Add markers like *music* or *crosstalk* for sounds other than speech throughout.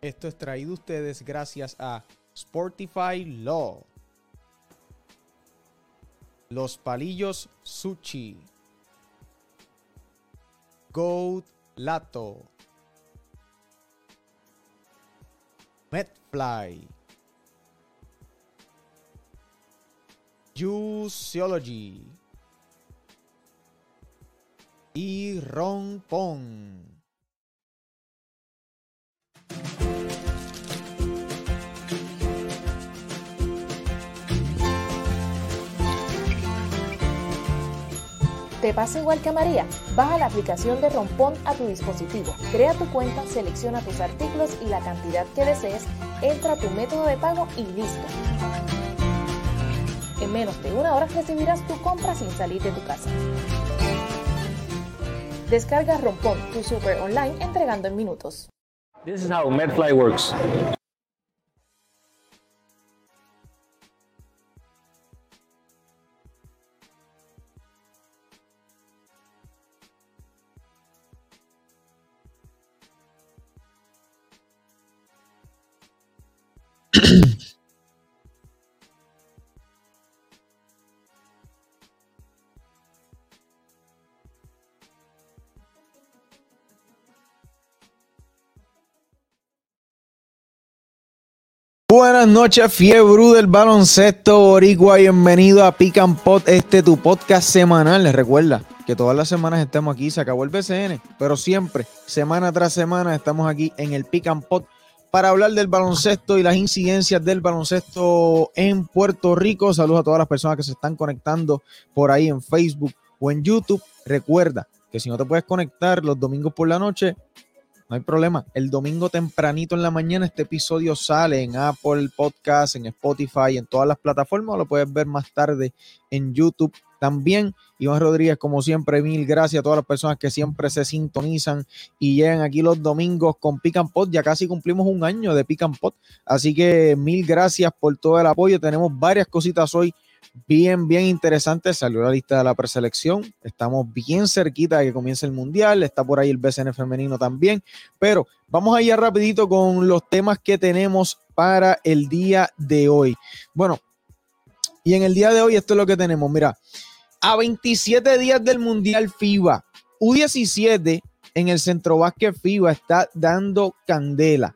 Esto es traído ustedes gracias a Sportify Law. Los palillos Sushi. Goat Lato. Metfly. Juiceology. Y Ron Pong. ¿Te pasa igual que a María? Baja la aplicación de Rompón a tu dispositivo, crea tu cuenta, selecciona tus artículos y la cantidad que desees, entra a tu método de pago y listo. En menos de una hora recibirás tu compra sin salir de tu casa. Descarga Rompón, tu super online entregando en minutos. This is how Medfly works. Buenas noches, fiebre del baloncesto boricua. Bienvenido a Pick and Pot, este tu podcast semanal. Les recuerda que todas las semanas estamos aquí. Se acabó el BCN, pero siempre, semana tras semana, estamos aquí en el Pick and Pot para hablar del baloncesto y las incidencias del baloncesto en Puerto Rico. Saludos a todas las personas que se están conectando por ahí en Facebook o en YouTube. Recuerda que si no te puedes conectar los domingos por la noche, no hay problema. El domingo tempranito en la mañana este episodio sale en Apple Podcast, en Spotify, en todas las plataformas. Lo puedes ver más tarde en YouTube también. Iván Rodríguez, como siempre, mil gracias a todas las personas que siempre se sintonizan y llegan aquí los domingos con Pick and Pot. Ya casi cumplimos un año de Pick and Pot. Así que mil gracias por todo el apoyo. Tenemos varias cositas hoy bien, bien interesante. Salió la lista de la preselección. Estamos bien cerquita de que comience el mundial. Está por ahí el BCN femenino también. Pero vamos allá rapidito con los temas que tenemos para el día de hoy. Bueno, y en el día de hoy esto es lo que tenemos. Mira, a 27 días del mundial FIBA, U17 en el centro básquet FIBA está dando candela.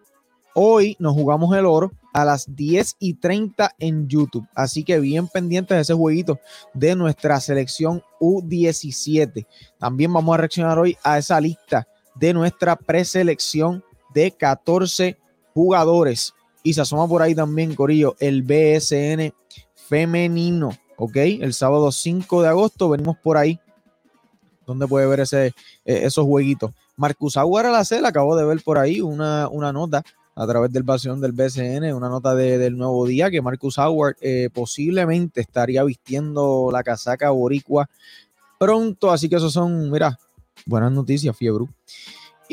Hoy nos jugamos el oro a las 10 y 30 en YouTube. Así que bien pendientes de ese jueguito de nuestra selección U17. También vamos a reaccionar hoy a esa lista de nuestra preselección de 14 jugadores. Y se asoma por ahí también, Corillo, el BSN femenino. Ok, el sábado 5 de agosto venimos por ahí. Donde puede ver ese, eh, esos jueguitos. Marcus Aguara la cel, acabo de ver por ahí una, una nota a través del vacío del BCN, una nota del nuevo día que Marcus Howard eh, posiblemente estaría vistiendo la casaca boricua pronto, así que eso son, mira, buenas noticias, fiebre.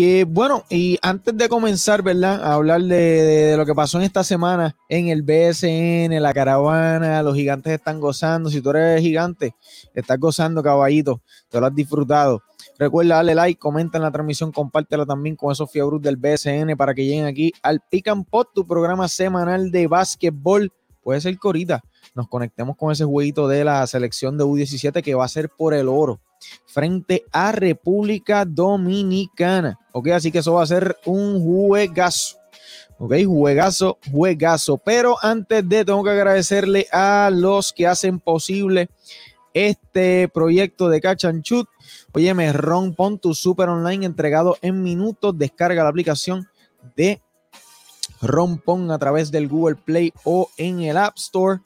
Y bueno, y antes de comenzar, ¿verdad? A hablar de, lo que pasó en esta semana en el BSN, la caravana, los gigantes están gozando. Si tú eres gigante, estás gozando, caballito, te lo has disfrutado. Recuerda darle like, comenta en la transmisión, compártela también con esos fiebros del BSN para que lleguen aquí al Pick and Pot, tu programa semanal de básquetbol. Puede ser que ahorita nos conectemos con ese jueguito de la selección de U17 que va a ser por el oro frente a República Dominicana. Ok, así que eso va a ser un juegazo. Ok, juegazo, juegazo. Pero antes de, tengo que agradecerle a los que hacen posible este proyecto de Shoot. Óyeme, Ron, pon tu super online entregado en minutos. Descarga la aplicación de Rompon a través del Google Play o en el App Store.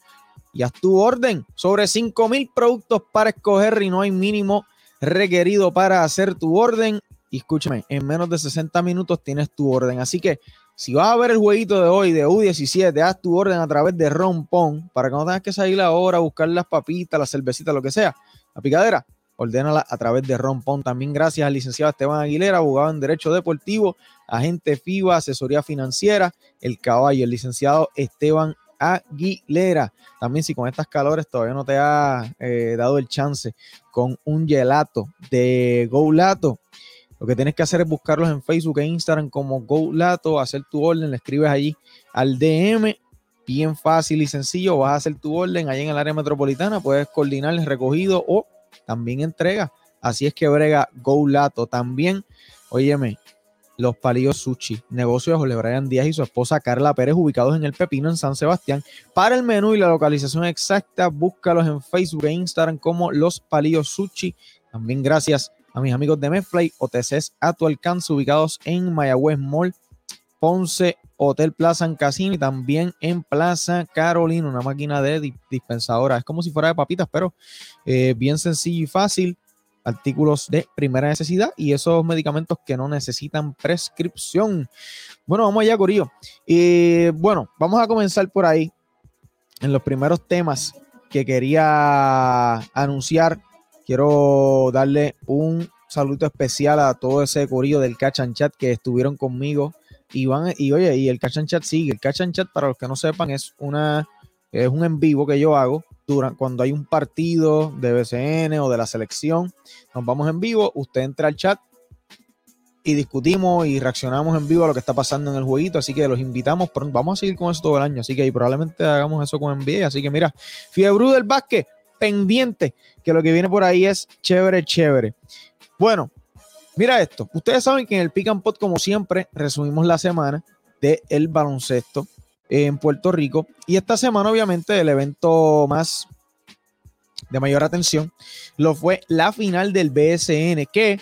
Y haz tu orden. Sobre 5 mil productos para escoger y no hay mínimo requerido para hacer tu orden. Y escúchame, en menos de 60 minutos tienes tu orden. Así que si vas a ver el jueguito de hoy de U17, haz tu orden a través de Rompon para que no tengas que salir ahora a buscar las papitas, las cervecitas, lo que sea. La picadera, ordénala a través de Rompon. También gracias al licenciado Esteban Aguilera, abogado en Derecho Deportivo, agente FIBA, asesoría financiera, el caballo, el licenciado Esteban Aguilera. También si con estas calores todavía no te ha eh, dado el chance con un gelato de Golato, Lo que tienes que hacer es buscarlos en Facebook e Instagram como GoLato, hacer tu orden, le escribes allí al DM bien fácil y sencillo. Vas a hacer tu orden ahí en el área metropolitana, puedes coordinar el recogido o también entrega. Así es que brega GoLato. También, óyeme, los palillos sushi, negocio de Jorge Brian Díaz y su esposa Carla Pérez, ubicados en el Pepino, en San Sebastián. Para el menú y la localización exacta, búscalos en Facebook e Instagram como Los Palillos Sushi. También gracias a mis amigos de Medfly, OTCs a tu alcance, ubicados en Mayagüez Mall, Ponce, Hotel Plaza en Casino y también en Plaza Carolina, una máquina de dispensadora. Es como si fuera de papitas, pero eh, bien sencillo y fácil artículos de primera necesidad y esos medicamentos que no necesitan prescripción. Bueno, vamos allá, Corillo. Y bueno, vamos a comenzar por ahí en los primeros temas que quería anunciar. Quiero darle un saludo especial a todo ese corillo del Catch and Chat que estuvieron conmigo. Y, van, y oye, y el Catch and Chat sigue. El Catch and Chat, para los que no sepan, es, una, es un en vivo que yo hago cuando hay un partido de BCN o de la selección, nos vamos en vivo, usted entra al chat y discutimos y reaccionamos en vivo a lo que está pasando en el jueguito, así que los invitamos, vamos a seguir con eso todo el año, así que probablemente hagamos eso con NBA, así que mira, Fiebre del básquet, pendiente, que lo que viene por ahí es chévere, chévere. Bueno, mira esto, ustedes saben que en el Pick and Pot, como siempre, resumimos la semana del el baloncesto en Puerto Rico. Y esta semana, obviamente, el evento más de mayor atención lo fue la final del BSN, que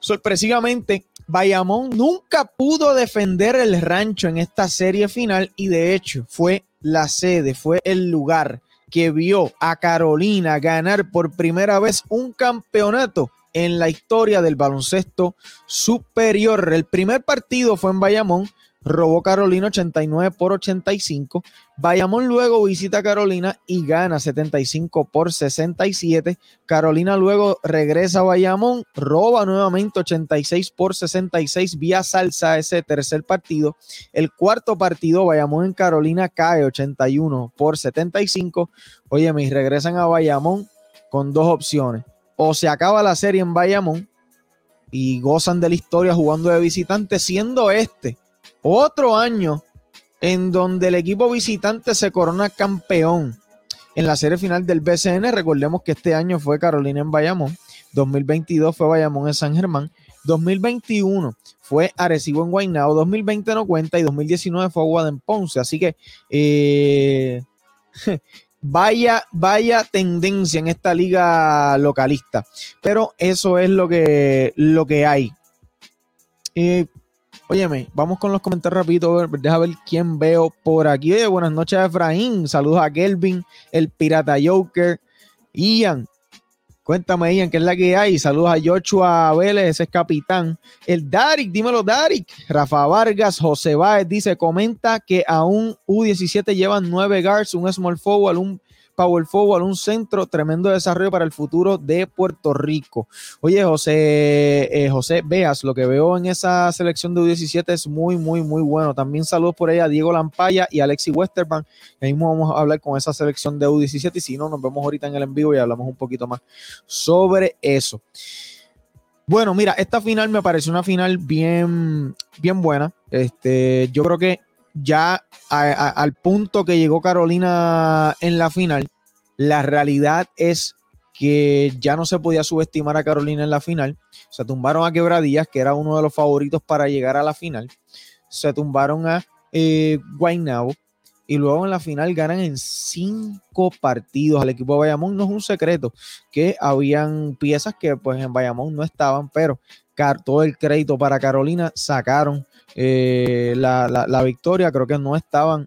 sorpresivamente Bayamón nunca pudo defender el rancho en esta serie final y de hecho fue la sede, fue el lugar que vio a Carolina ganar por primera vez un campeonato en la historia del baloncesto superior. El primer partido fue en Bayamón, robó Carolina 89 por 85. Bayamón luego visita Carolina y gana 75 por 67. Carolina luego regresa a Bayamón, roba nuevamente 86 por 66 vía salsa ese tercer partido. El cuarto partido, Bayamón en Carolina cae 81 por 75. Oye, me regresan a Bayamón con dos opciones. O se acaba la serie en Bayamón y gozan de la historia jugando de visitante, siendo este otro año en donde el equipo visitante se corona campeón en la serie final del BCN. Recordemos que este año fue Carolina en Bayamón, 2022 fue Bayamón en San Germán, 2021 fue Arecibo en Guaynabo, 2020 no cuenta y 2019 fue Aguada en Ponce. Así que eh, *laughs* vaya, vaya tendencia en esta liga localista. Pero eso es lo que, lo que hay. Eh, Óyeme, vamos con los comentarios rápido. Deja ver quién veo por aquí. buenas noches, Efraín. Saludos a Kelvin, el Pirata Joker. Ian, cuéntame, Ian, qué es la que hay. Saludos a Joshua Vélez, ese es capitán. El Darik, dímelo, Darik. Rafa Vargas, José Báez dice: comenta que a un U17 llevan nueve guards, un small forward, un power forward, un centro, tremendo desarrollo para el futuro de Puerto Rico. Oye, José, eh, José Veas, lo que veo en esa selección de U17 es muy, muy, muy bueno. También saludos por ahí a Diego Lampaya y Alexi Westerbank. Ahí mismo vamos a hablar con esa selección de U17 y si no, nos vemos ahorita en el en vivo y hablamos un poquito más sobre eso. Bueno, mira, esta final me pareció una final bien, bien buena. Este, yo creo que ya al punto que llegó Carolina en la final, la realidad es que ya no se podía subestimar a Carolina en la final. Se tumbaron a Quebradillas, que era uno de los favoritos para llegar a la final. Se tumbaron a eh. Y luego en la final ganan en cinco partidos al equipo de Bayamón. No es un secreto que habían piezas que pues en Bayamón no estaban, pero todo el crédito para Carolina sacaron eh, la, victoria. Creo que no estaban,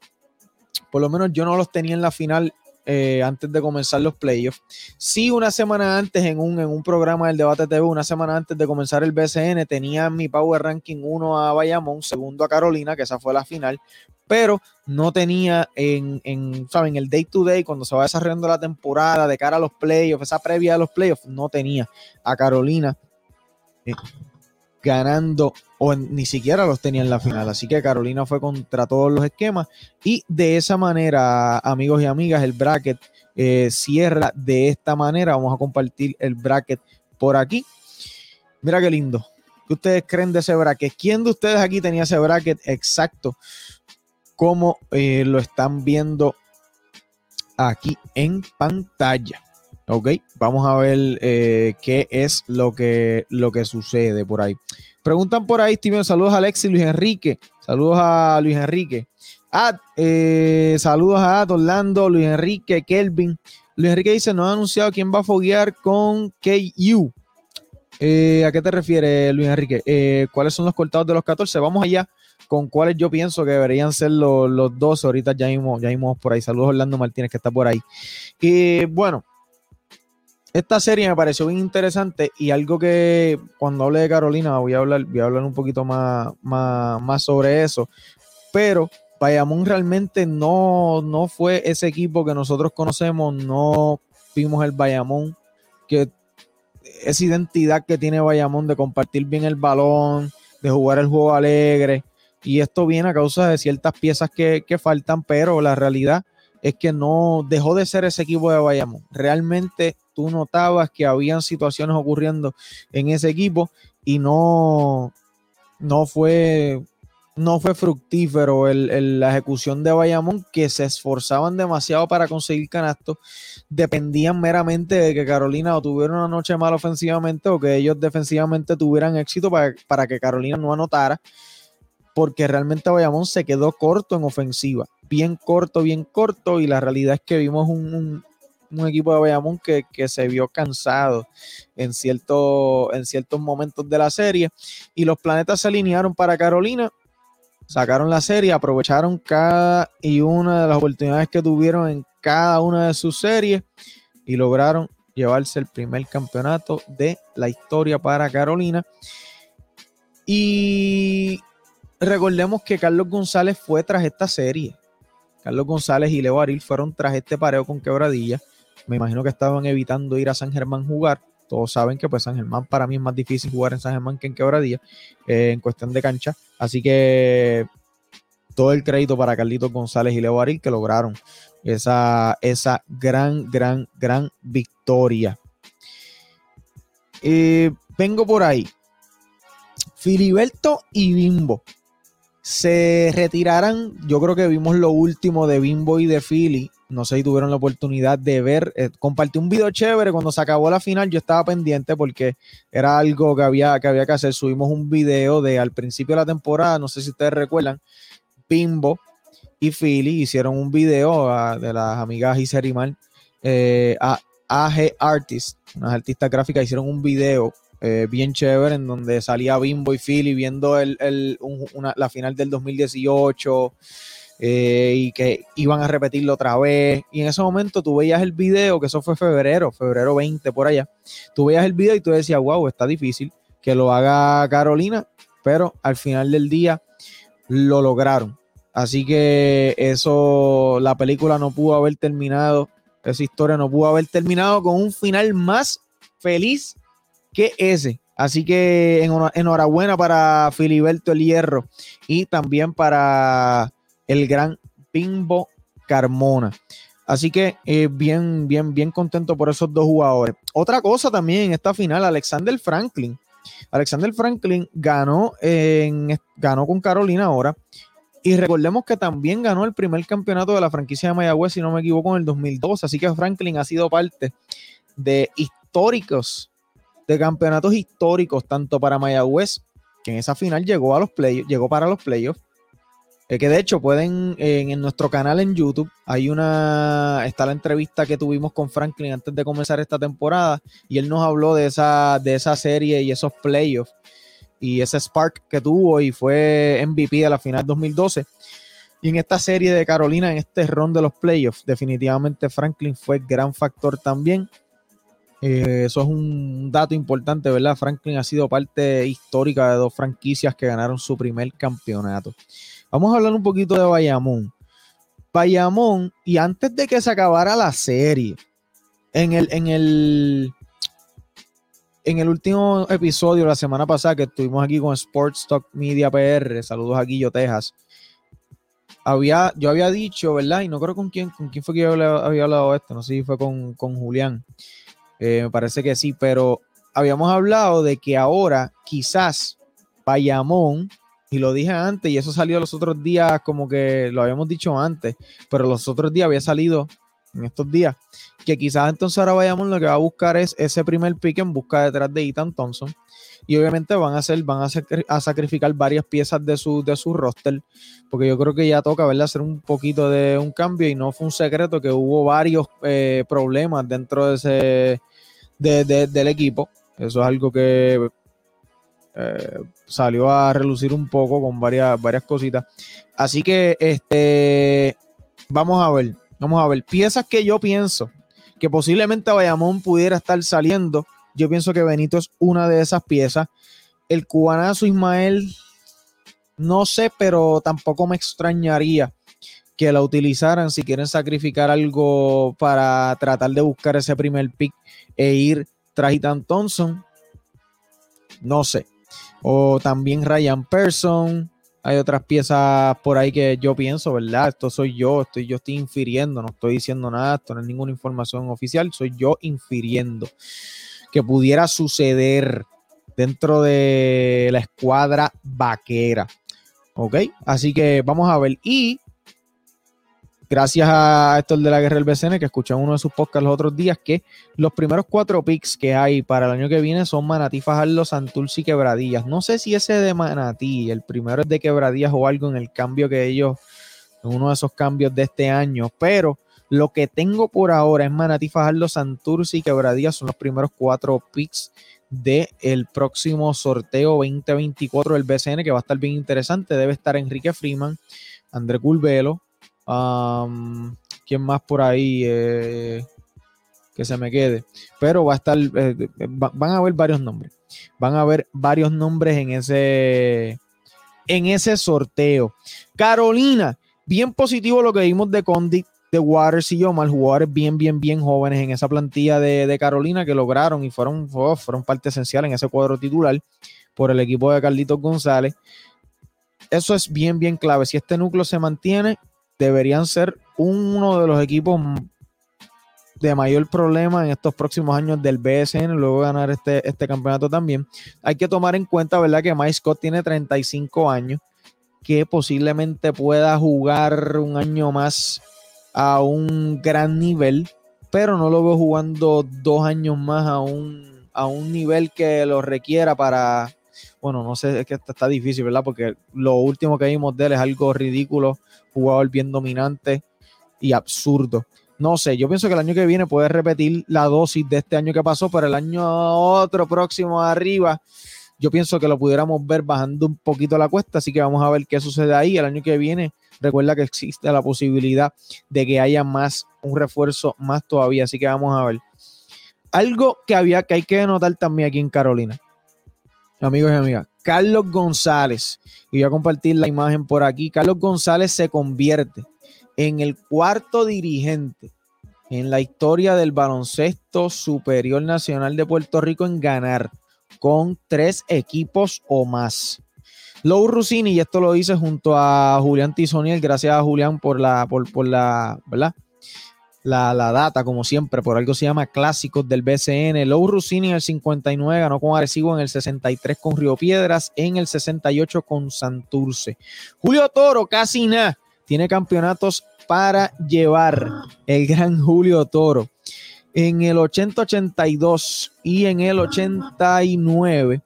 por lo menos yo no los tenía en la final eh, antes de comenzar los playoffs. Sí, una semana antes en un, en un programa del Debate TV, una semana antes de comenzar el BCN, tenía mi Power Ranking 1 a Bayamón, segundo a Carolina, que esa fue la final, pero no tenía en, en, ¿saben? El day to day, cuando se va desarrollando la temporada de cara a los playoffs, esa previa a los playoffs, no tenía a Carolina. Eh, ganando o ni siquiera los tenía en la final. Así que Carolina fue contra todos los esquemas y de esa manera, amigos y amigas, el bracket eh, cierra de esta manera. Vamos a compartir el bracket por aquí. Mira qué lindo. ¿Qué ustedes creen de ese bracket? ¿Quién de ustedes aquí tenía ese bracket exacto? Como eh, lo están viendo aquí en pantalla. Ok, vamos a ver eh, qué es lo que, lo que sucede por ahí. Preguntan por ahí, Steven, saludos a Alexis, Luis Enrique. Saludos a Luis Enrique. Ah, eh, saludos a Orlando, Luis Enrique, Kelvin. Luis Enrique dice, no ha anunciado quién va a foguear con KU. Eh, ¿A qué te refieres, Luis Enrique? ¿Cuáles son los cortados de los 14? Vamos allá con cuáles yo pienso que deberían ser los, los dos. Ahorita ya vimos, ya vimos por ahí. Saludos Orlando Martínez que está por ahí. Bueno, esta serie me pareció bien interesante y algo que cuando hable de Carolina voy a hablar, voy a hablar un poquito más, más, sobre eso. Pero Bayamón realmente no, no fue ese equipo que nosotros conocemos, no vimos el Bayamón, que esa identidad que tiene Bayamón de compartir bien el balón, de jugar el juego alegre. Y esto viene a causa de ciertas piezas que, que faltan, pero la realidad es que no dejó de ser ese equipo de Bayamón. Realmente tú notabas que habían situaciones ocurriendo en ese equipo y no, no fue no fue fructífero la ejecución de Bayamón, que se esforzaban demasiado para conseguir canastos, dependían meramente de que Carolina o tuviera una noche mala ofensivamente o que ellos defensivamente tuvieran éxito para, para que Carolina no anotara, porque realmente Bayamón se quedó corto en ofensiva, bien corto, bien corto, y la realidad es que vimos un, un equipo de Bayamón que, se vio cansado en, cierto, en ciertos momentos de la serie. Y los planetas se alinearon para Carolina, sacaron la serie, aprovecharon cada y una de las oportunidades que tuvieron en cada una de sus series y lograron llevarse el primer campeonato de la historia para Carolina. Y recordemos que Carlos González fue tras esta serie. Carlos González y Leo Aril fueron tras este pareo con quebradilla. Me imagino que estaban evitando ir a San Germán jugar. Todos saben que pues San Germán para mí es más difícil jugar en San Germán que en Quebradilla eh, en cuestión de cancha. Así que todo el crédito para Carlitos González y Leo Aril que lograron esa, esa gran, gran, gran victoria. Eh, vengo por ahí. Filiberto y Bimbo se retirarán. Yo creo que vimos lo último de Bimbo y de Philly no sé si tuvieron la oportunidad de ver. Eh, compartí un video chévere cuando se acabó la final. Yo estaba pendiente porque era algo que había, que había que hacer. Subimos un video de al principio de la temporada. No sé si ustedes recuerdan. Bimbo y Philly hicieron un video ah, de las amigas Iserimal. Eh, a AG Artists, unas artistas gráficas, hicieron un video eh, bien chévere en donde salía Bimbo y Philly viendo el, la final del 2018. Eh, y que iban a repetirlo otra vez. Y en ese momento tú veías el video, que eso fue febrero, febrero 20 por allá. Tú veías el video y tú decías, wow, está difícil que lo haga Carolina, pero al final del día lo lograron. Así que eso, la película no pudo haber terminado, esa historia no pudo haber terminado con un final más feliz que ese. Así que enhorabuena para Filiberto El Hierro y también para el gran Pimbo Carmona. Así que eh, bien, bien, bien contento por esos dos jugadores. Otra cosa también en esta final, Alexander Franklin. Alexander Franklin ganó, en, ganó con Carolina ahora. Y recordemos que también ganó el primer campeonato de la franquicia de Mayagüez, si no me equivoco, en el 2002. Así que Franklin ha sido parte de históricos, de campeonatos históricos, tanto para Mayagüez, que en esa final llegó a los playoffs, llegó para los playoffs, que de hecho pueden, en, nuestro canal en YouTube, hay una, está la entrevista que tuvimos con Franklin antes de comenzar esta temporada y él nos habló de esa, de esa serie y esos playoffs y ese spark que tuvo y fue MVP de la final 2012. Y en esta serie de Carolina, en este ron de los playoffs, definitivamente Franklin fue gran factor también. Eh, eso es un dato importante, ¿verdad? Franklin ha sido parte histórica de dos franquicias que ganaron su primer campeonato. Vamos a hablar un poquito de Bayamón. Bayamón, y antes de que se acabara la serie, en el, en el, en el último episodio, la semana pasada, que estuvimos aquí con Sports Talk Media PR, saludos a Guillo, Texas. Había, yo había dicho, ¿verdad? Y no creo con quién, con quién fue que yo había hablado esto, no sé si fue con, Julián. Eh, me parece que sí, pero habíamos hablado de que ahora quizás Bayamón, y lo dije antes, y eso salió los otros días, como que lo habíamos dicho antes, pero los otros días había salido en estos días, que quizás entonces ahora Bayamón lo que va a buscar es ese primer pick en busca detrás de Ethan Thompson. Y obviamente van a hacer, van a, sacrificar varias piezas de su, de su roster, porque yo creo que ya toca ¿verdad? hacer un poquito de un cambio y no fue un secreto que hubo varios eh, problemas dentro de ese del equipo. Eso es algo que eh, salió a relucir un poco con varias, varias cositas. Así que este vamos a ver, vamos a ver. Piezas que yo pienso que posiblemente Bayamón pudiera estar saliendo yo pienso que Benito es una de esas piezas. El cubanazo Ismael, no sé, pero tampoco me extrañaría que la utilizaran si quieren sacrificar algo para tratar de buscar ese primer pick e ir tras Thompson. No sé. O también Ryan Person. Hay otras piezas por ahí que yo pienso, ¿verdad? Esto soy yo, estoy, yo estoy infiriendo, no estoy diciendo nada, esto no es ninguna información oficial, soy yo infiriendo que pudiera suceder dentro de la escuadra vaquera. ¿Ok? Así que vamos a ver. Y gracias a Héctor de la Guerra del BCN, que escuché en uno de sus podcasts los otros días, que los primeros cuatro picks que hay para el año que viene son Manatí, Fajardo, Santurce y Quebradillas. No sé si ese de Manatí, el primero es de Quebradillas o algo en el cambio que ellos, en uno de esos cambios de este año, pero lo que tengo por ahora es Manatí, Fajardo, Santurce y Quebradía. Son los primeros cuatro picks del próximo sorteo 2024 del BCN, que va a estar bien interesante. Debe estar Enrique Freeman, André Culvelo. ¿Quién más por ahí? Eh, que se me quede. Pero va a estar, eh, van a haber varios nombres. Van a haber varios nombres en ese, en ese sorteo. Carolina, bien positivo lo que vimos de Condit de Waters y Yomar, jugadores bien, bien, bien jóvenes en esa plantilla de, Carolina que lograron y fueron, oh, fueron parte esencial en ese cuadro titular por el equipo de Carlitos González. Eso es bien, bien clave. Si este núcleo se mantiene, deberían ser uno de los equipos de mayor problema en estos próximos años del BSN, luego ganar este, este campeonato también. Hay que tomar en cuenta, ¿verdad? Que Mike Scott tiene 35 años, que posiblemente pueda jugar un año más a un gran nivel, pero no lo veo jugando dos años más a un, a un nivel que lo requiera para, bueno, no sé, es que está difícil, ¿verdad? Porque lo último que vimos de él es algo ridículo, jugador bien dominante y absurdo. No sé, yo pienso que el año que viene puede repetir la dosis de este año que pasó, pero el año otro próximo arriba, yo pienso que lo pudiéramos ver bajando un poquito la cuesta, así que vamos a ver qué sucede ahí. El año que viene Recuerda que existe la posibilidad de que haya más, un refuerzo más todavía. Así que vamos a ver. Algo que había que hay que notar también aquí en Carolina. Amigos y amigas, Carlos González, y voy a compartir la imagen por aquí. Carlos González se convierte en el cuarto dirigente en la historia del baloncesto superior nacional de Puerto Rico en ganar con tres equipos o más. Lou Rusini, y esto lo hice junto a Julián Tizoniel, gracias a Julián por la, por, la, ¿verdad? La, data, como siempre, por algo se llama Clásicos del BCN. Lou Rusini en el 59 ganó con Arecibo, en el 63 con Río Piedras, en el 68 con Santurce. Julio Toro, casi nada, tiene campeonatos para llevar el gran Julio Toro. En el 80-82 y en el 89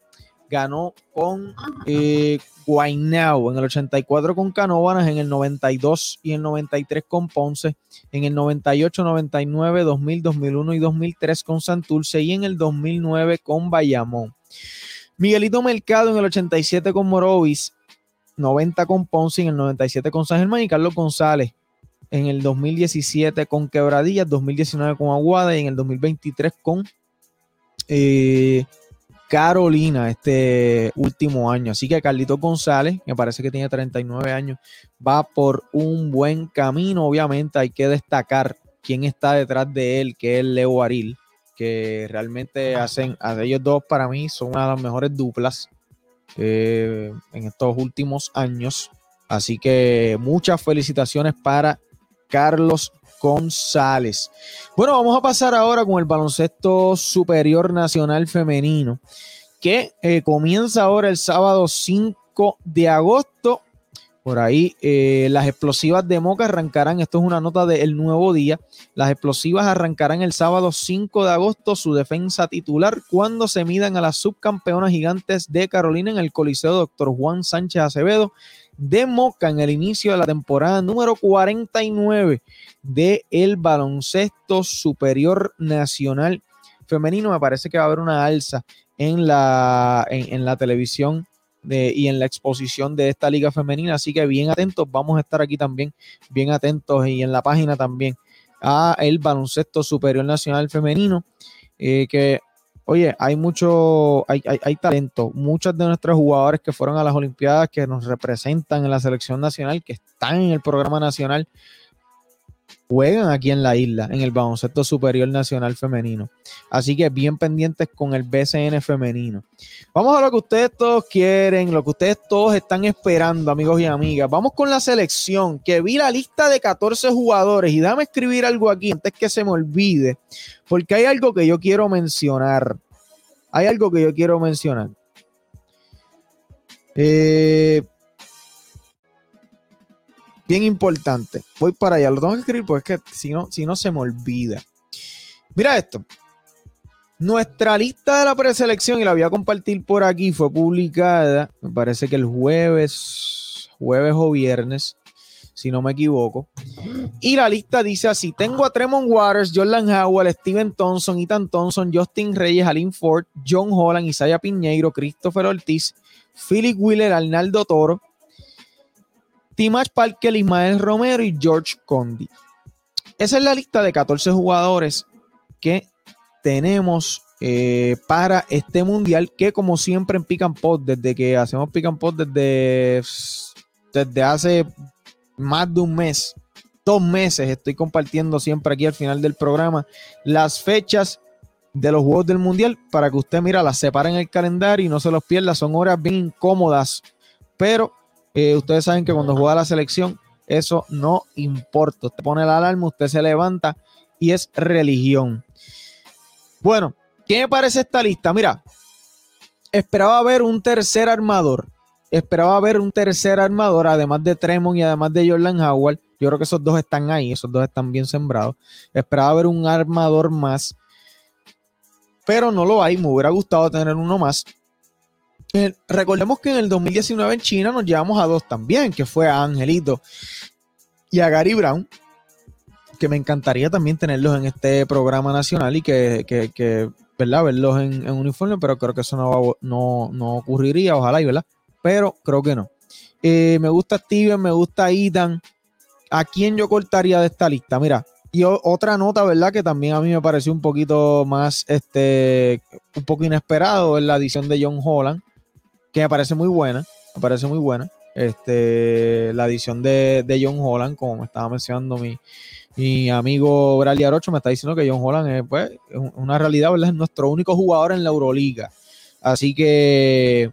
ganó con eh, Guaynao, en el 84 con Canóvanas, en el 92 y el 93 con Ponce, en el 98, 99, 2000, 2001 y 2003 con Santurce y en el 2009 con Bayamón. Miguelito Mercado en el 87 con Morovis, 90 con Ponce, en el 97 con San Germán y Carlos González en el 2017 con Quebradillas, 2019 con Aguada y en el 2023 con eh, Carolina este último año. Así que Carlito González, me parece que tiene 39 años, va por un buen camino. Obviamente hay que destacar quién está detrás de él, que es Leo Aril, que realmente hacen, a ellos dos para mí son una de las mejores duplas eh, en estos últimos años. Así que muchas felicitaciones para Carlos González. Bueno, vamos a pasar ahora con el baloncesto superior nacional femenino, que eh, comienza ahora el sábado 5 de agosto. Por ahí eh, las explosivas de Moca arrancarán, esto es una nota del nuevo día, las explosivas arrancarán el sábado 5 de agosto su defensa titular cuando se midan a las subcampeonas gigantes de Carolina en el Coliseo Dr. Juan Sánchez Acevedo de Moca en el inicio de la temporada número 49 del el baloncesto superior nacional femenino. Me parece que va a haber una alza en la, en, la televisión de, y en la exposición de esta liga femenina. Así que bien atentos, vamos a estar aquí también, bien atentos y en la página también a el baloncesto superior nacional femenino. Eh, que oye, hay mucho, hay, hay, talento. Muchos de nuestros jugadores que fueron a las Olimpiadas, que nos representan en la selección nacional, que están en el programa nacional, juegan aquí en la isla, en el baloncesto superior nacional femenino. Así que bien pendientes con el BCN femenino. Vamos a lo que ustedes todos quieren, lo que ustedes todos están esperando, amigos y amigas. Vamos con la selección, que vi la lista de 14 jugadores y dame escribir algo aquí antes que se me olvide, porque hay algo que yo quiero mencionar. Hay algo que yo quiero mencionar. Eh, bien importante. Voy para allá, lo tengo que escribir porque es que si no, si no se me olvida. Mira esto. Nuestra lista de la preselección, y la voy a compartir por aquí, fue publicada, me parece que el jueves, jueves o viernes, si no me equivoco. Y la lista dice así: tengo a Tremont Waters, Jordan Howell, Steven Thompson, Ethan Thompson, Justin Reyes, Alin Ford, John Holland, Isaiah Piñeiro, Christopher Ortiz, Philip Wheeler, Arnaldo Toro, Timash Parker, Ismael Romero y George Condi. Esa es la lista de 14 jugadores que tenemos eh, para este mundial, que como siempre en Pick and Pot, desde que hacemos Pick and Pot desde, desde hace más de un mes, dos meses, estoy compartiendo siempre aquí al final del programa las fechas de los juegos del mundial para que usted, mira, las separe en el calendario y no se los pierda. Son horas bien incómodas, pero eh, ustedes saben que cuando juega la selección, eso no importa. Usted pone la alarma, usted se levanta y es religión. Bueno, ¿qué me parece esta lista? Mira, esperaba ver un tercer armador. Esperaba ver un tercer armador, además de Tremont y además de Jordan Howard. Yo creo que esos dos están ahí, esos dos están bien sembrados. Esperaba ver un armador más, pero no lo hay. Me hubiera gustado tener uno más. Eh, recordemos que en el 2019 en China nos llevamos a dos también, que fue a Angelito y a Gary Brown, que me encantaría también tenerlos en este programa nacional y que, ¿verdad? Verlos en, uniforme, pero creo que eso no, no, no, ocurriría, ojalá y, ¿verdad? Pero creo que no. Eh, me gusta Steven, me gusta Ethan. ¿A quién yo cortaría de esta lista? Mira, y otra nota, ¿verdad? Que también a mí me pareció un poquito más, este, un poco inesperado, es la adición de John Holland que me parece muy buena, me parece muy buena. Este, la edición de, John Holland, como me estaba mencionando mi, mi amigo Bradley Arocho, me está diciendo que John Holland es, pues, una realidad. Es nuestro único jugador en la Euroliga. Así que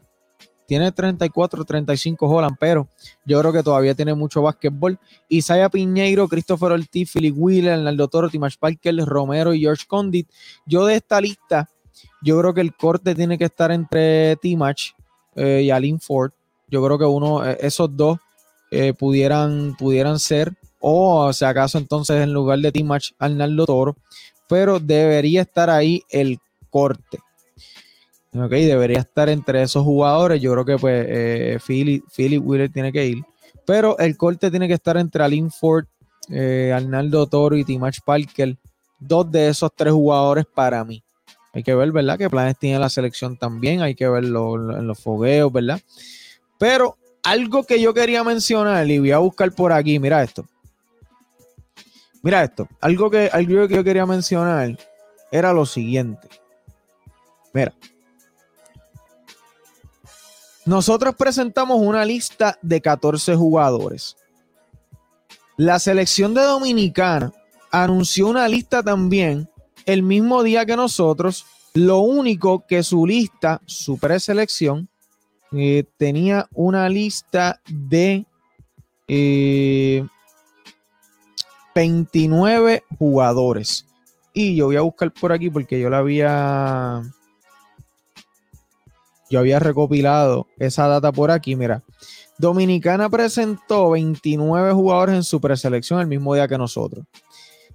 tiene 34, 35 Holland, pero yo creo que todavía tiene mucho básquetbol. Isaiah Piñeiro, Christopher Ortiz, Philip Wheeler, Arnaldo Toro, Timash Parker, Romero y George Condit. Yo de esta lista, yo creo que el corte tiene que estar entre Timach eh, y Alin Ford. Yo creo que uno, eh, esos dos eh, pudieran, pudieran ser, o si acaso entonces en lugar de Team Match Arnaldo Toro, pero debería estar ahí el corte. Ok, debería estar entre esos jugadores. Yo creo que pues Philip, Philip Wheeler tiene que ir. Pero el corte tiene que estar entre Alin Ford, Arnaldo Toro y Timach Parker. Dos de esos tres jugadores para mí. Hay que ver, ¿verdad? Qué planes tiene la selección también. Hay que verlo en los fogueos, ¿verdad? Pero algo que yo quería mencionar y voy a buscar por aquí, mira esto. Mira esto. Algo que, algo que yo quería mencionar era lo siguiente. Mira. Nosotros presentamos una lista de 14 jugadores. La selección de Dominicana anunció una lista también el mismo día que nosotros. Lo único que su lista, su preselección, eh, tenía una lista de 29 eh, jugadores. Y yo voy a buscar por aquí porque yo la había. yo había recopilado esa data por aquí, mira. Dominicana presentó 29 jugadores en su preselección el mismo día que nosotros.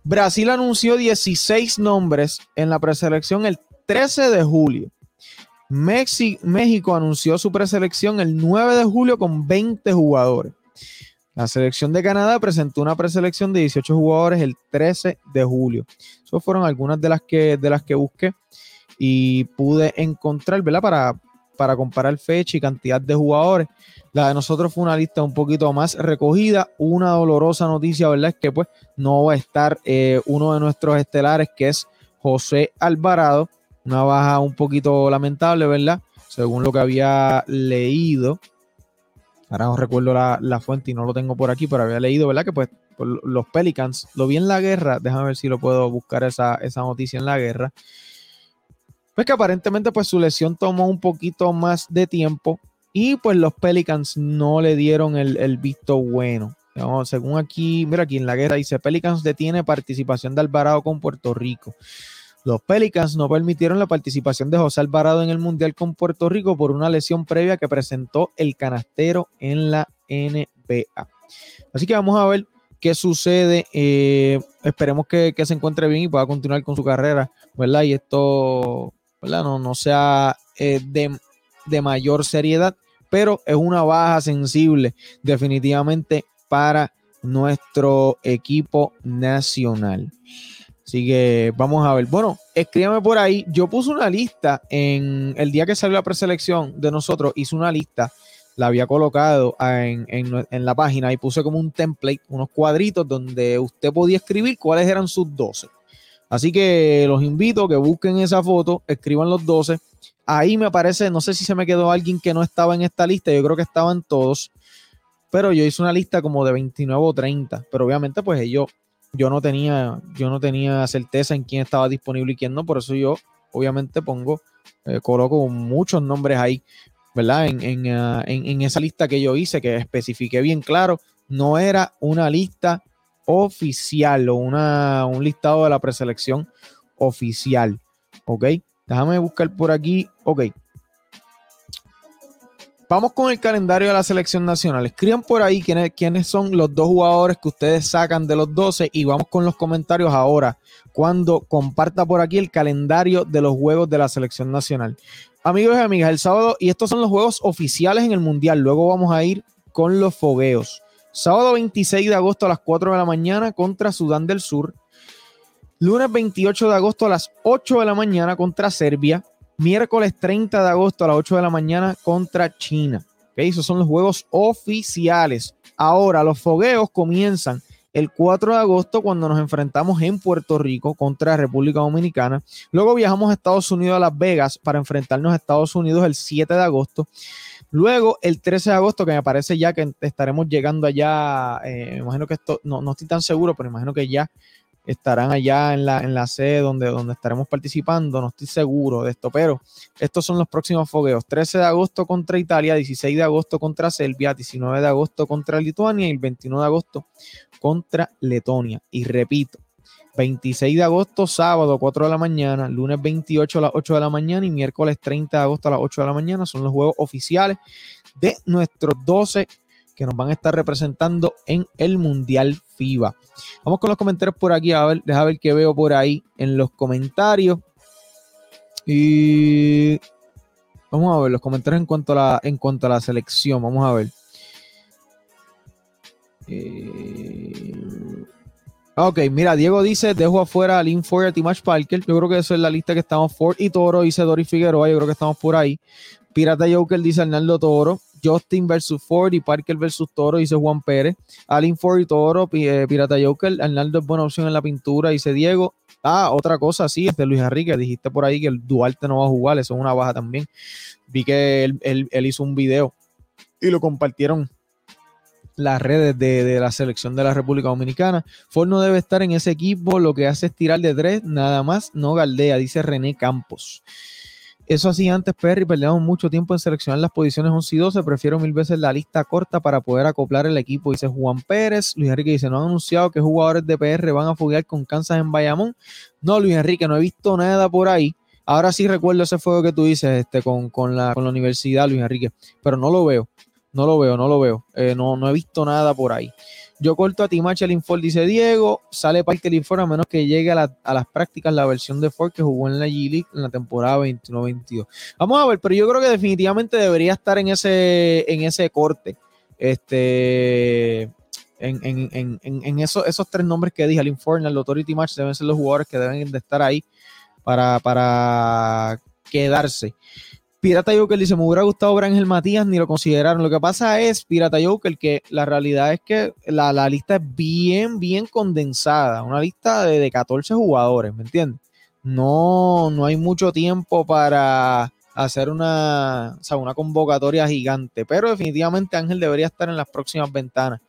Brasil anunció 16 nombres en la preselección el 13 de julio. México anunció su preselección el 9 de julio con 20 jugadores. La selección de Canadá presentó una preselección de 18 jugadores el 13 de julio. Esas fueron algunas de las que, de las que busqué y pude encontrar, ¿verdad? Para, para comparar fecha y cantidad de jugadores. La de nosotros fue una lista un poquito más recogida. Una dolorosa noticia, ¿verdad? Es que pues no va a estar eh, uno de nuestros estelares, que es José Alvarado. Una baja un poquito lamentable, ¿verdad? Según lo que había leído. Ahora no recuerdo la, fuente y no lo tengo por aquí, pero había leído, ¿verdad? Que pues los Pelicans, lo vi en la guerra, déjame ver si lo puedo buscar esa, esa noticia en la guerra. Pues que aparentemente pues su lesión tomó un poquito más de tiempo y pues los Pelicans no le dieron el, visto bueno. según aquí, mira aquí en la guerra dice Pelicans detiene participación de Alvarado con Puerto Rico. Los Pelicans no permitieron la participación de José Alvarado en el Mundial con Puerto Rico por una lesión previa que presentó el canastero en la NBA. Así que vamos a ver qué sucede. Eh, esperemos que, se encuentre bien y pueda continuar con su carrera, ¿verdad? Y esto, No, sea eh, de, de mayor seriedad, pero es una baja sensible definitivamente para nuestro equipo nacional. Así que vamos a ver. Bueno, escríbame por ahí. Yo puse una lista en el día que salió la preselección de nosotros, hice una lista, la había colocado en, la página y puse como un template, unos cuadritos donde usted podía escribir cuáles eran sus 12. Así que los invito a que busquen esa foto, escriban los 12. Ahí me aparece, no sé si se me quedó alguien que no estaba en esta lista, yo creo que estaban todos, pero yo hice una lista como de 29 o 30, pero obviamente pues ellos yo no tenía, yo no tenía certeza en quién estaba disponible y quién no, por eso yo obviamente pongo, eh, coloco muchos nombres ahí, ¿verdad? Ah, en, esa lista que yo hice, que especifiqué bien claro, no era una lista oficial o una, un listado de la preselección oficial, ¿ok? Déjame buscar por aquí, ok. Vamos con el calendario de la selección nacional. Escriban por ahí quiénes, quiénes, son los dos jugadores que ustedes sacan de los 12 y vamos con los comentarios ahora cuando comparta por aquí el calendario de los juegos de la selección nacional. Amigos y amigas, el sábado, y estos son los juegos oficiales en el Mundial, luego vamos a ir con los fogueos. Sábado 26 de agosto a las 4 de la mañana contra Sudán del Sur. Lunes 28 de agosto a las 8 de la mañana contra Serbia miércoles 30 de agosto a las 8 de la mañana contra China. ¿Okay? Esos son los juegos oficiales. Ahora, los fogueos comienzan el 4 de agosto cuando nos enfrentamos en Puerto Rico contra República Dominicana. Luego viajamos a Estados Unidos a Las Vegas para enfrentarnos a Estados Unidos el 7 de agosto. Luego el 13 de agosto, que me parece ya que estaremos llegando allá, eh, imagino que esto, no, no estoy tan seguro, pero imagino que ya estarán allá en la, en la sede donde, donde estaremos participando, no estoy seguro de esto, pero estos son los próximos fogueos. 13 de agosto contra Italia, 16 de agosto contra Serbia, 19 de agosto contra Lituania y el 21 de agosto contra Letonia. Y repito, 26 de agosto, sábado, 4 de la mañana, lunes 28 a las 8 de la mañana y miércoles 30 de agosto a las 8 de la mañana son los juegos oficiales de nuestros 12 que nos van a estar representando en el Mundial FIBA. Vamos con los comentarios por aquí, a ver, deja ver qué veo por ahí en los comentarios. Y vamos a ver los comentarios en cuanto a la, en cuanto a la selección. Vamos a ver. Eh, ok, mira, Diego dice, dejo afuera a Lynn Ford y a Timash Parker. Yo creo que eso es la lista que estamos Ford y Toro, dice Dory Figueroa, yo creo que estamos por ahí. Pirata Joker dice Arnaldo Toro. Justin versus Ford y Parker versus Toro, dice Juan Pérez. Alin Ford y Toro, eh, Pirata Joker. Arnaldo es buena opción en la pintura, dice Diego. Ah, otra cosa, sí, este Luis Enrique, dijiste por ahí que el Duarte no va a jugar, eso es una baja también. Vi que él, hizo un video y lo compartieron las redes de, de, la selección de la República Dominicana. Ford no debe estar en ese equipo, lo que hace es tirar de tres, nada más, no galdea, dice René Campos. Eso así antes, Perry, perdíamos mucho tiempo en seleccionar las posiciones 11 y 12. Prefiero mil veces la lista corta para poder acoplar el equipo. Dice Juan Pérez. Luis Enrique dice: No han anunciado que jugadores de PR van a foguear con Kansas en Bayamón. No, Luis Enrique, no he visto nada por ahí. Ahora sí recuerdo ese fuego que tú dices este, con, con, la, con la universidad, Luis Enrique, pero no lo veo, no lo veo, no lo veo. Eh, no, no he visto nada por ahí. Yo corto a Timacha el Ford, dice Diego. Sale parte del Ford a menos que llegue a, las prácticas la versión de Ford que jugó en la G-League en la temporada 21-22. Vamos a ver, pero yo creo que definitivamente debería estar en ese, en ese corte. Este. En, en, en, en esos, esos tres nombres que dije, el Ford, el Authority Match, deben ser los jugadores que deben de estar ahí para, para quedarse. Pirata Joker dice, me hubiera gustado ver Ángel Matías, ni lo consideraron. Lo que pasa es, Pirata Joker, que la realidad es que la, lista es bien, bien condensada. Una lista de, 14 jugadores, ¿me entiendes? No, no hay mucho tiempo para hacer una, una convocatoria gigante, pero definitivamente Ángel debería estar en las próximas ventanas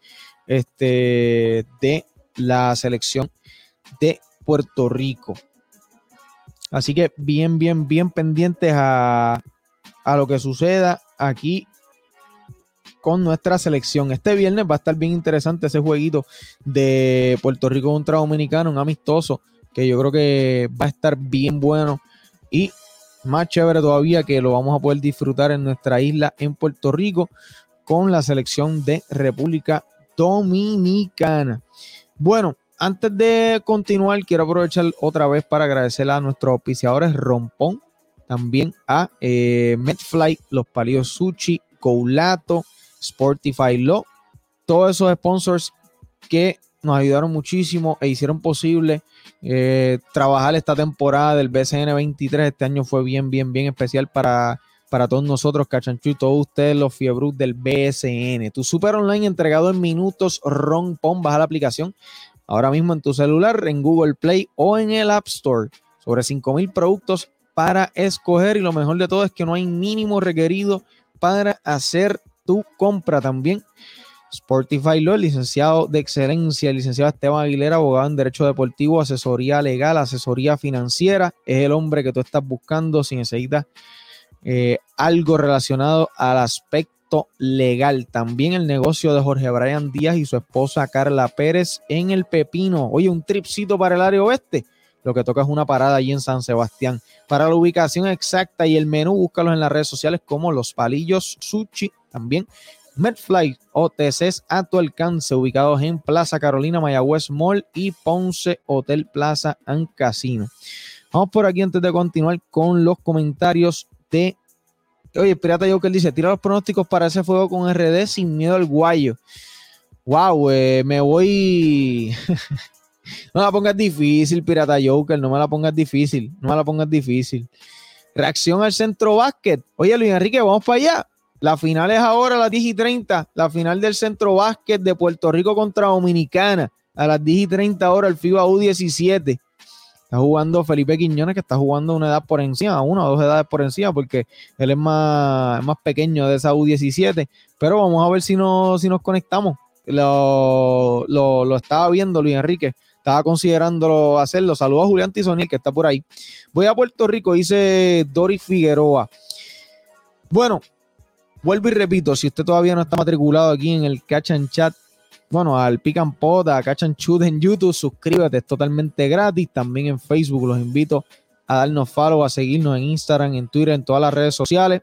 este, de la selección de Puerto Rico. Así que bien, bien, bien pendientes a, a lo que suceda aquí con nuestra selección. Este viernes va a estar bien interesante ese jueguito de Puerto Rico contra Dominicano, un amistoso que yo creo que va a estar bien bueno y más chévere todavía que lo vamos a poder disfrutar en nuestra isla en Puerto Rico con la selección de República Dominicana. Bueno, antes de continuar, quiero aprovechar otra vez para agradecer a nuestros auspiciadores Rompón, también a eh, Medfly, Los Palillos Sushi, Coulato, Sportify Law, todos esos sponsors que nos ayudaron muchísimo e hicieron posible eh, trabajar esta temporada del BCN 23. Este año fue bien, bien, bien especial para, para todos nosotros, Cachanchu y todos ustedes, los fiebrus del BSN. Tu super online entregado en minutos, Ron baja la aplicación ahora mismo en tu celular, en Google Play o en el App Store. Sobre 5000 productos para escoger y lo mejor de todo es que no hay mínimo requerido para hacer tu compra también. Sportify Law, licenciado de excelencia, licenciado Esteban Aguilera, abogado en Derecho Deportivo, asesoría legal, asesoría financiera. Es el hombre que tú estás buscando si necesitas eh, algo relacionado al aspecto legal. También el negocio de Jorge Brian Díaz y su esposa Carla Pérez en el Pepino. Oye, un tripcito para el área oeste. Lo que toca es una parada allí en San Sebastián. Para la ubicación exacta y el menú, búscalos en las redes sociales como Los Palillos Sushi. También Medfly OTCs a tu alcance, ubicados en Plaza Carolina, Mayagüez Mall y Ponce Hotel Plaza and Casino. Vamos por aquí antes de continuar con los comentarios de. Oye, Pirata Joker dice: tira los pronósticos para ese fuego con RD sin miedo al guayo. Wow, eh, me voy. *laughs* No la pongas difícil, Pirata Joker. No me la pongas difícil. No me la pongas difícil. Reacción al centro básquet. Oye, Luis Enrique, vamos para allá. La final es ahora a las 10 y 30. La final del centro básquet de Puerto Rico contra Dominicana. A las 10 y 30 horas el FIBA U17. Está jugando Felipe Quiñones, que está jugando una edad por encima, una o dos edades por encima, porque él es más, más pequeño de esa U17. Pero vamos a ver si, no, si nos conectamos. Lo, lo, lo estaba viendo Luis Enrique estaba considerándolo hacerlo. Saludos a Julián Tizoniel, que está por ahí. Voy a Puerto Rico, dice Doris Figueroa. Bueno, vuelvo y repito, si usted todavía no está matriculado aquí en el Catch and Chat, bueno, al Pick and Pot, a Catch and Shoot en YouTube, suscríbete, es totalmente gratis. También en Facebook los invito a darnos follow, a seguirnos en Instagram, en Twitter, en todas las redes sociales.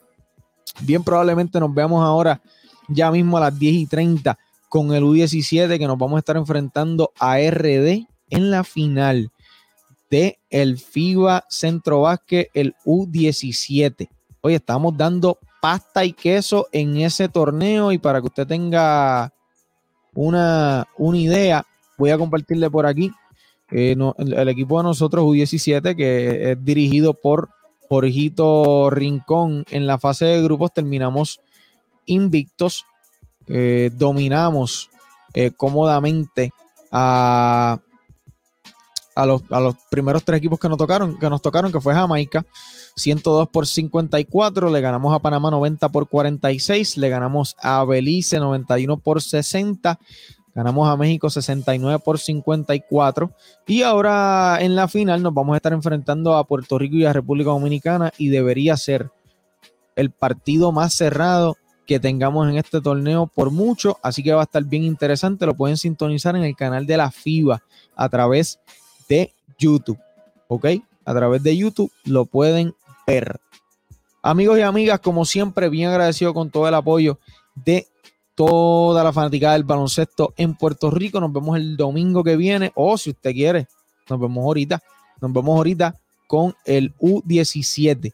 Bien probablemente nos veamos ahora ya mismo a las 10 y 30 con el U17 que nos vamos a estar enfrentando a RD en la final de el FIBA Centro Básquet, el U17. Oye, estamos dando pasta y queso en ese torneo y para que usted tenga una, una idea, voy a compartirle por aquí eh, el, equipo de nosotros U17 que es dirigido por Jorgito Rincón en la fase de grupos terminamos invictos eh, dominamos eh, cómodamente a, a, los, primeros tres equipos que nos tocaron, que nos tocaron, que fue Jamaica, 102 por 54, le ganamos a Panamá 90 por 46, le ganamos a Belice 91 por 60, ganamos a México 69 por 54 y ahora en la final nos vamos a estar enfrentando a Puerto Rico y a República Dominicana y debería ser el partido más cerrado que tengamos en este torneo por mucho, así que va a estar bien interesante, lo pueden sintonizar en el canal de la FIBA a través de YouTube, ¿ok? a través de YouTube lo pueden ver. Amigos y amigas, como siempre, bien agradecido con todo el apoyo de toda la fanaticada del baloncesto en Puerto Rico. Nos vemos el domingo que viene, o si usted quiere, nos vemos ahorita. Nos vemos ahorita con el U17.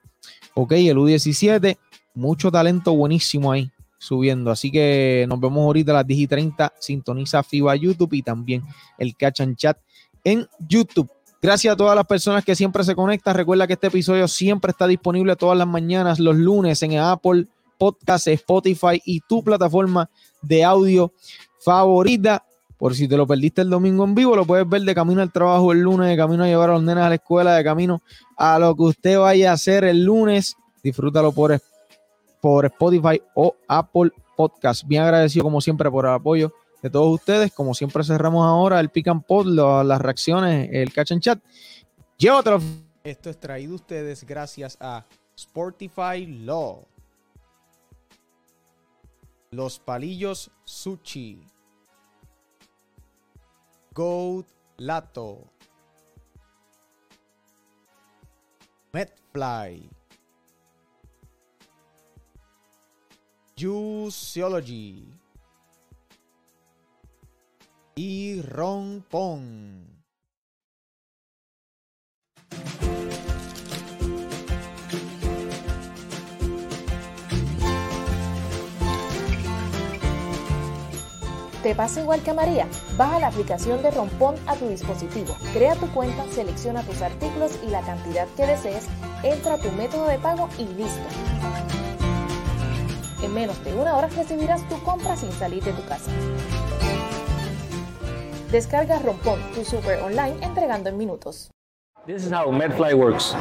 Ok, el U17, mucho talento buenísimo ahí subiendo. Así que nos vemos ahorita a las 10 y 30. Sintoniza FIBA YouTube y también el Catch and Chat en YouTube. Gracias a todas las personas que siempre se conectan. Recuerda que este episodio siempre está disponible todas las mañanas, los lunes en Apple Podcast, Spotify y tu plataforma de audio favorita. Por si te lo perdiste el domingo en vivo, lo puedes ver de camino al trabajo el lunes, de camino a llevar a los nenes a la escuela, de camino a lo que usted vaya a hacer el lunes. Disfrútalo por, por Spotify o Apple Podcast. Bien agradecido como siempre por el apoyo de todos ustedes. Como siempre cerramos ahora el pick and pod, las reacciones, el catch and chat. Llévatelo. Esto es traído ustedes gracias a Sportify Law. Los palillos sushi. Goat Lato. Metfly. Juiceology y rompón. ¿Te pasa igual que a María? Baja la aplicación de Rompón a tu dispositivo, crea tu cuenta, selecciona tus artículos y la cantidad que desees, entra a tu método de pago y listo. En menos de una hora recibirás tu compra sin salir de tu casa. Descarga Rompón, tu super online entregando en minutos. This is how Medfly works.